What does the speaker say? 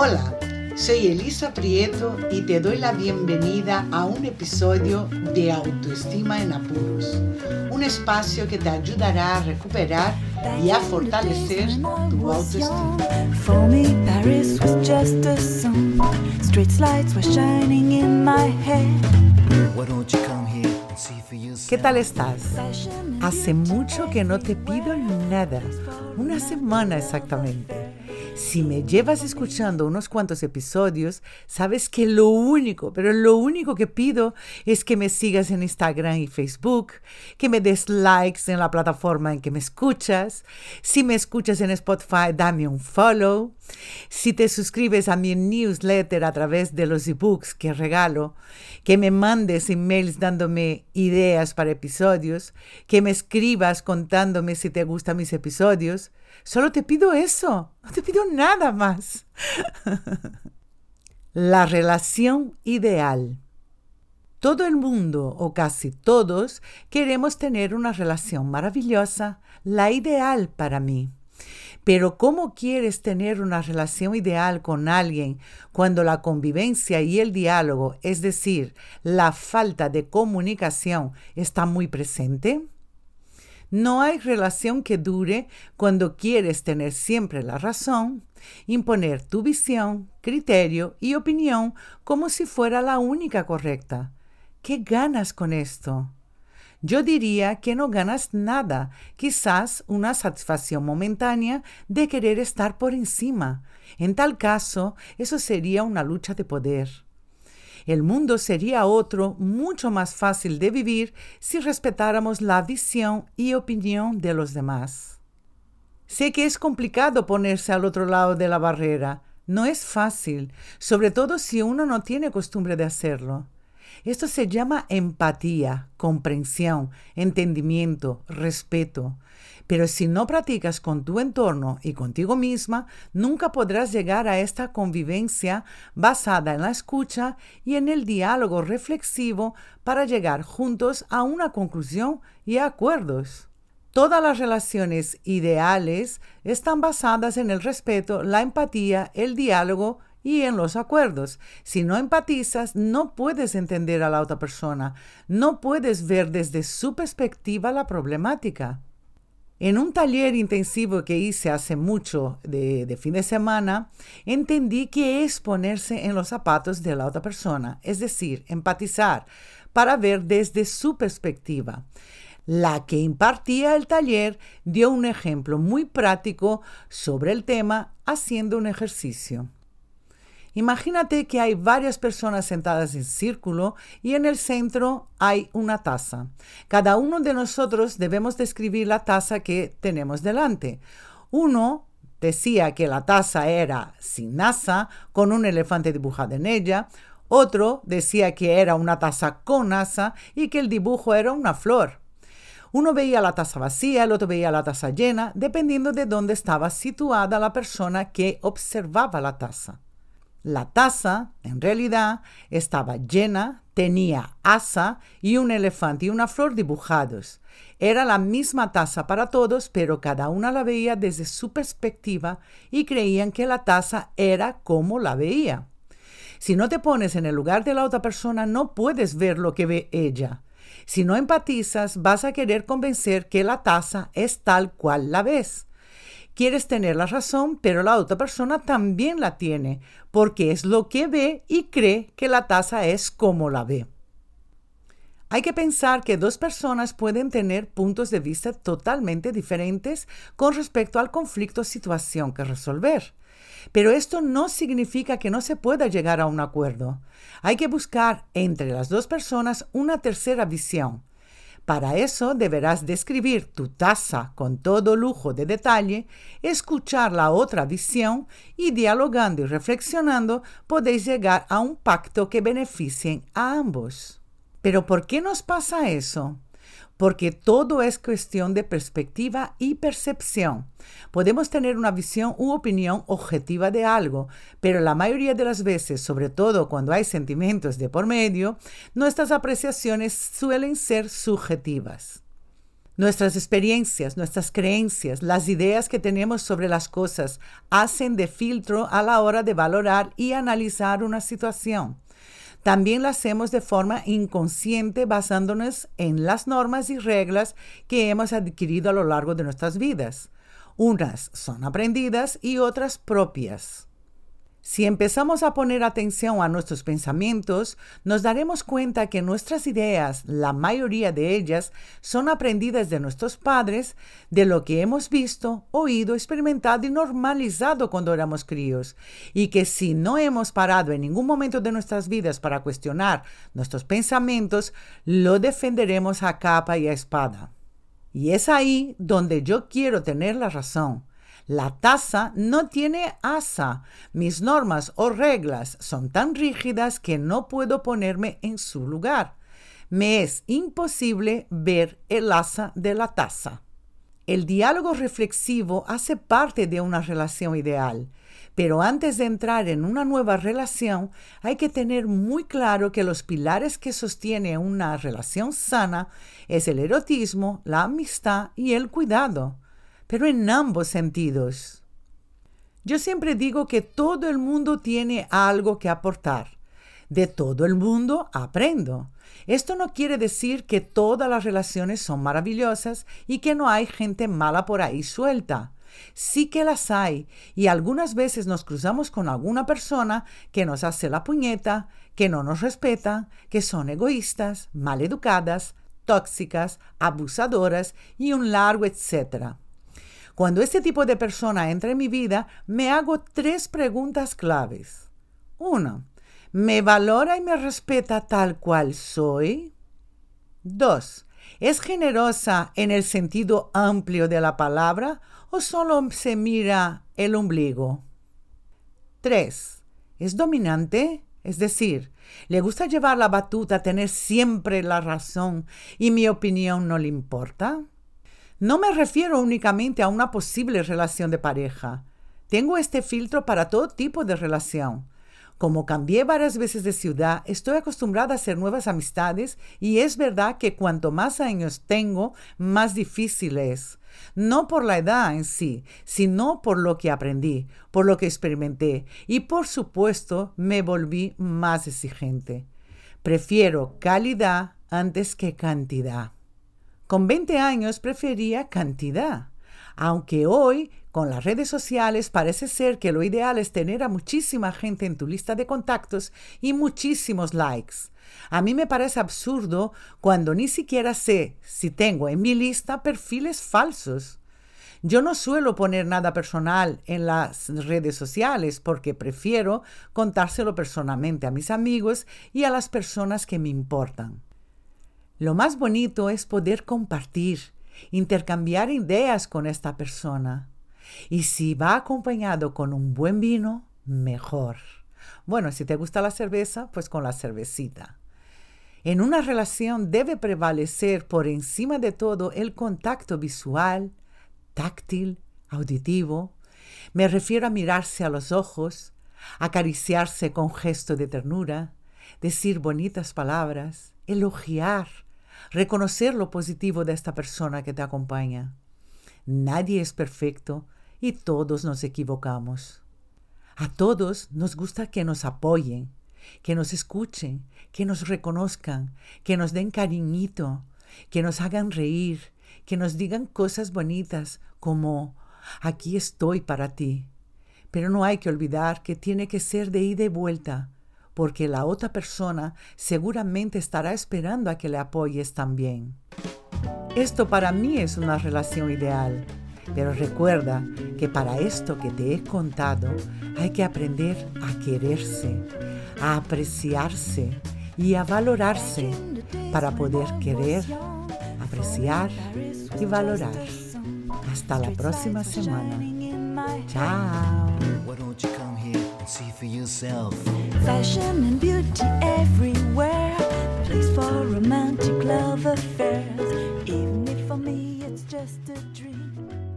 Hola, soy Elisa Prieto y te doy la bienvenida a un episodio de Autoestima en Apuros, un espacio que te ayudará a recuperar y a fortalecer tu autoestima. ¿Qué tal estás? Hace mucho que no te pido nada, una semana exactamente. Si me llevas escuchando unos cuantos episodios, sabes que lo único, pero lo único que pido es que me sigas en Instagram y Facebook, que me des likes en la plataforma en que me escuchas. Si me escuchas en Spotify, dame un follow. Si te suscribes a mi newsletter a través de los ebooks que regalo, que me mandes emails dándome ideas para episodios, que me escribas contándome si te gustan mis episodios. Solo te pido eso, no te pido nada más. La relación ideal. Todo el mundo, o casi todos, queremos tener una relación maravillosa, la ideal para mí. Pero ¿cómo quieres tener una relación ideal con alguien cuando la convivencia y el diálogo, es decir, la falta de comunicación, está muy presente? No hay relación que dure cuando quieres tener siempre la razón, imponer tu visión, criterio y opinión como si fuera la única correcta. ¿Qué ganas con esto? Yo diría que no ganas nada, quizás una satisfacción momentánea de querer estar por encima. En tal caso, eso sería una lucha de poder. El mundo sería otro, mucho más fácil de vivir si respetáramos la visión y opinión de los demás. Sé que es complicado ponerse al otro lado de la barrera. No es fácil, sobre todo si uno no tiene costumbre de hacerlo. Esto se llama empatía, comprensión, entendimiento, respeto. Pero si no practicas con tu entorno y contigo misma, nunca podrás llegar a esta convivencia basada en la escucha y en el diálogo reflexivo para llegar juntos a una conclusión y acuerdos. Todas las relaciones ideales están basadas en el respeto, la empatía, el diálogo y en los acuerdos. Si no empatizas, no puedes entender a la otra persona, no puedes ver desde su perspectiva la problemática. En un taller intensivo que hice hace mucho de, fin de semana, entendí que es ponerse en los zapatos de la otra persona, es decir, empatizar, para ver desde su perspectiva. La que impartía el taller dio un ejemplo muy práctico sobre el tema haciendo un ejercicio. Imagínate que hay varias personas sentadas en círculo y en el centro hay una taza. Cada uno de nosotros debemos describir la taza que tenemos delante. Uno decía que la taza era sin asa, con un elefante dibujado en ella. Otro decía que era una taza con asa y que el dibujo era una flor. Uno veía la taza vacía, el otro veía la taza llena, dependiendo de dónde estaba situada la persona que observaba la taza. La taza, en realidad, estaba llena, tenía asa y un elefante y una flor dibujados. Era la misma taza para todos, pero cada una la veía desde su perspectiva y creían que la taza era como la veía. Si no te pones en el lugar de la otra persona, no puedes ver lo que ve ella. Si no empatizas, vas a querer convencer que la taza es tal cual la ves. Quieres tener la razón, pero la otra persona también la tiene, porque es lo que ve y cree que la taza es como la ve. Hay que pensar que dos personas pueden tener puntos de vista totalmente diferentes con respecto al conflicto o situación que resolver. Pero esto no significa que no se pueda llegar a un acuerdo. Hay que buscar entre las dos personas una tercera visión, para eso deberás describir tu taza con todo lujo de detalle, escuchar la otra visión y dialogando y reflexionando podéis llegar a un pacto que beneficie a ambos. Pero ¿por qué nos pasa eso? Porque todo es cuestión de perspectiva y percepción. Podemos tener una visión u opinión objetiva de algo, pero la mayoría de las veces, sobre todo cuando hay sentimientos de por medio, nuestras apreciaciones suelen ser subjetivas. Nuestras experiencias, nuestras creencias, las ideas que tenemos sobre las cosas hacen de filtro a la hora de valorar y analizar una situación. También lo hacemos de forma inconsciente basándonos en las normas y reglas que hemos adquirido a lo largo de nuestras vidas. Unas son aprendidas y otras propias. Si empezamos a poner atención a nuestros pensamientos, nos daremos cuenta que nuestras ideas, la mayoría de ellas, son aprendidas de nuestros padres, de lo que hemos visto, oído, experimentado y normalizado cuando éramos críos, y que si no hemos parado en ningún momento de nuestras vidas para cuestionar nuestros pensamientos, lo defenderemos a capa y a espada. Y es ahí donde yo quiero tener la razón la taza no tiene asa. Mis normas o reglas son tan rígidas que no puedo ponerme en su lugar. Me es imposible ver el asa de la taza. El diálogo reflexivo hace parte de una relación ideal, pero antes de entrar en una nueva relación hay que tener muy claro que los pilares que sostienen una relación sana es el erotismo, la amistad y el cuidado pero en ambos sentidos. Yo siempre digo que todo el mundo tiene algo que aportar. De todo el mundo aprendo. Esto no quiere decir que todas las relaciones son maravillosas y que no hay gente mala por ahí suelta. Sí que las hay y algunas veces nos cruzamos con alguna persona que nos hace la puñeta, que no nos respeta, que son egoístas, maleducadas, tóxicas, abusadoras y un largo etcétera. Cuando este tipo de persona entra en mi vida, me hago tres preguntas claves. Uno, ¿me valora y me respeta tal cual soy? Dos, ¿es generosa en el sentido amplio de la palabra o solo se mira el ombligo? Tres, ¿es dominante? Es decir, ¿le gusta llevar la batuta, tener siempre la razón y mi opinión no le importa? No me refiero únicamente a una posible relación de pareja. Tengo este filtro para todo tipo de relación. Como cambié varias veces de ciudad, estoy acostumbrada a hacer nuevas amistades y es verdad que cuanto más años tengo, más difícil es. No por la edad en sí, sino por lo que aprendí, por lo que experimenté y por supuesto me volví más exigente. Prefiero calidad antes que cantidad. Con 20 años prefería cantidad, aunque hoy con las redes sociales parece ser que lo ideal es tener a muchísima gente en tu lista de contactos y muchísimos likes. A mí me parece absurdo cuando ni siquiera sé si tengo en mi lista perfiles falsos. Yo no suelo poner nada personal en las redes sociales porque prefiero contárselo personalmente a mis amigos y a las personas que me importan. Lo más bonito es poder compartir, intercambiar ideas con esta persona. Y si va acompañado con un buen vino, mejor. Bueno, si te gusta la cerveza, pues con la cervecita. En una relación debe prevalecer por encima de todo el contacto visual, táctil, auditivo. Me refiero a mirarse a los ojos, acariciarse con gesto de ternura, decir bonitas palabras, elogiar, reconocer lo positivo de esta persona que te acompaña. Nadie es perfecto y todos nos equivocamos. A todos nos gusta que nos apoyen, que nos escuchen, que nos reconozcan, que nos den cariñito, que nos hagan reír, que nos digan cosas bonitas como aquí estoy para ti. Pero no hay que olvidar que tiene que ser de ida y vuelta, porque la otra persona seguramente estará esperando a que le apoyes también. Esto para mí es una relación ideal, pero recuerda que para esto que te he contado hay que aprender a quererse, a apreciarse y a valorarse para poder querer, apreciar y valorar. Hasta la próxima semana. Chao. See for yourself. Fashion and beauty everywhere, place for romantic love affairs. Even if for me it's just a dream.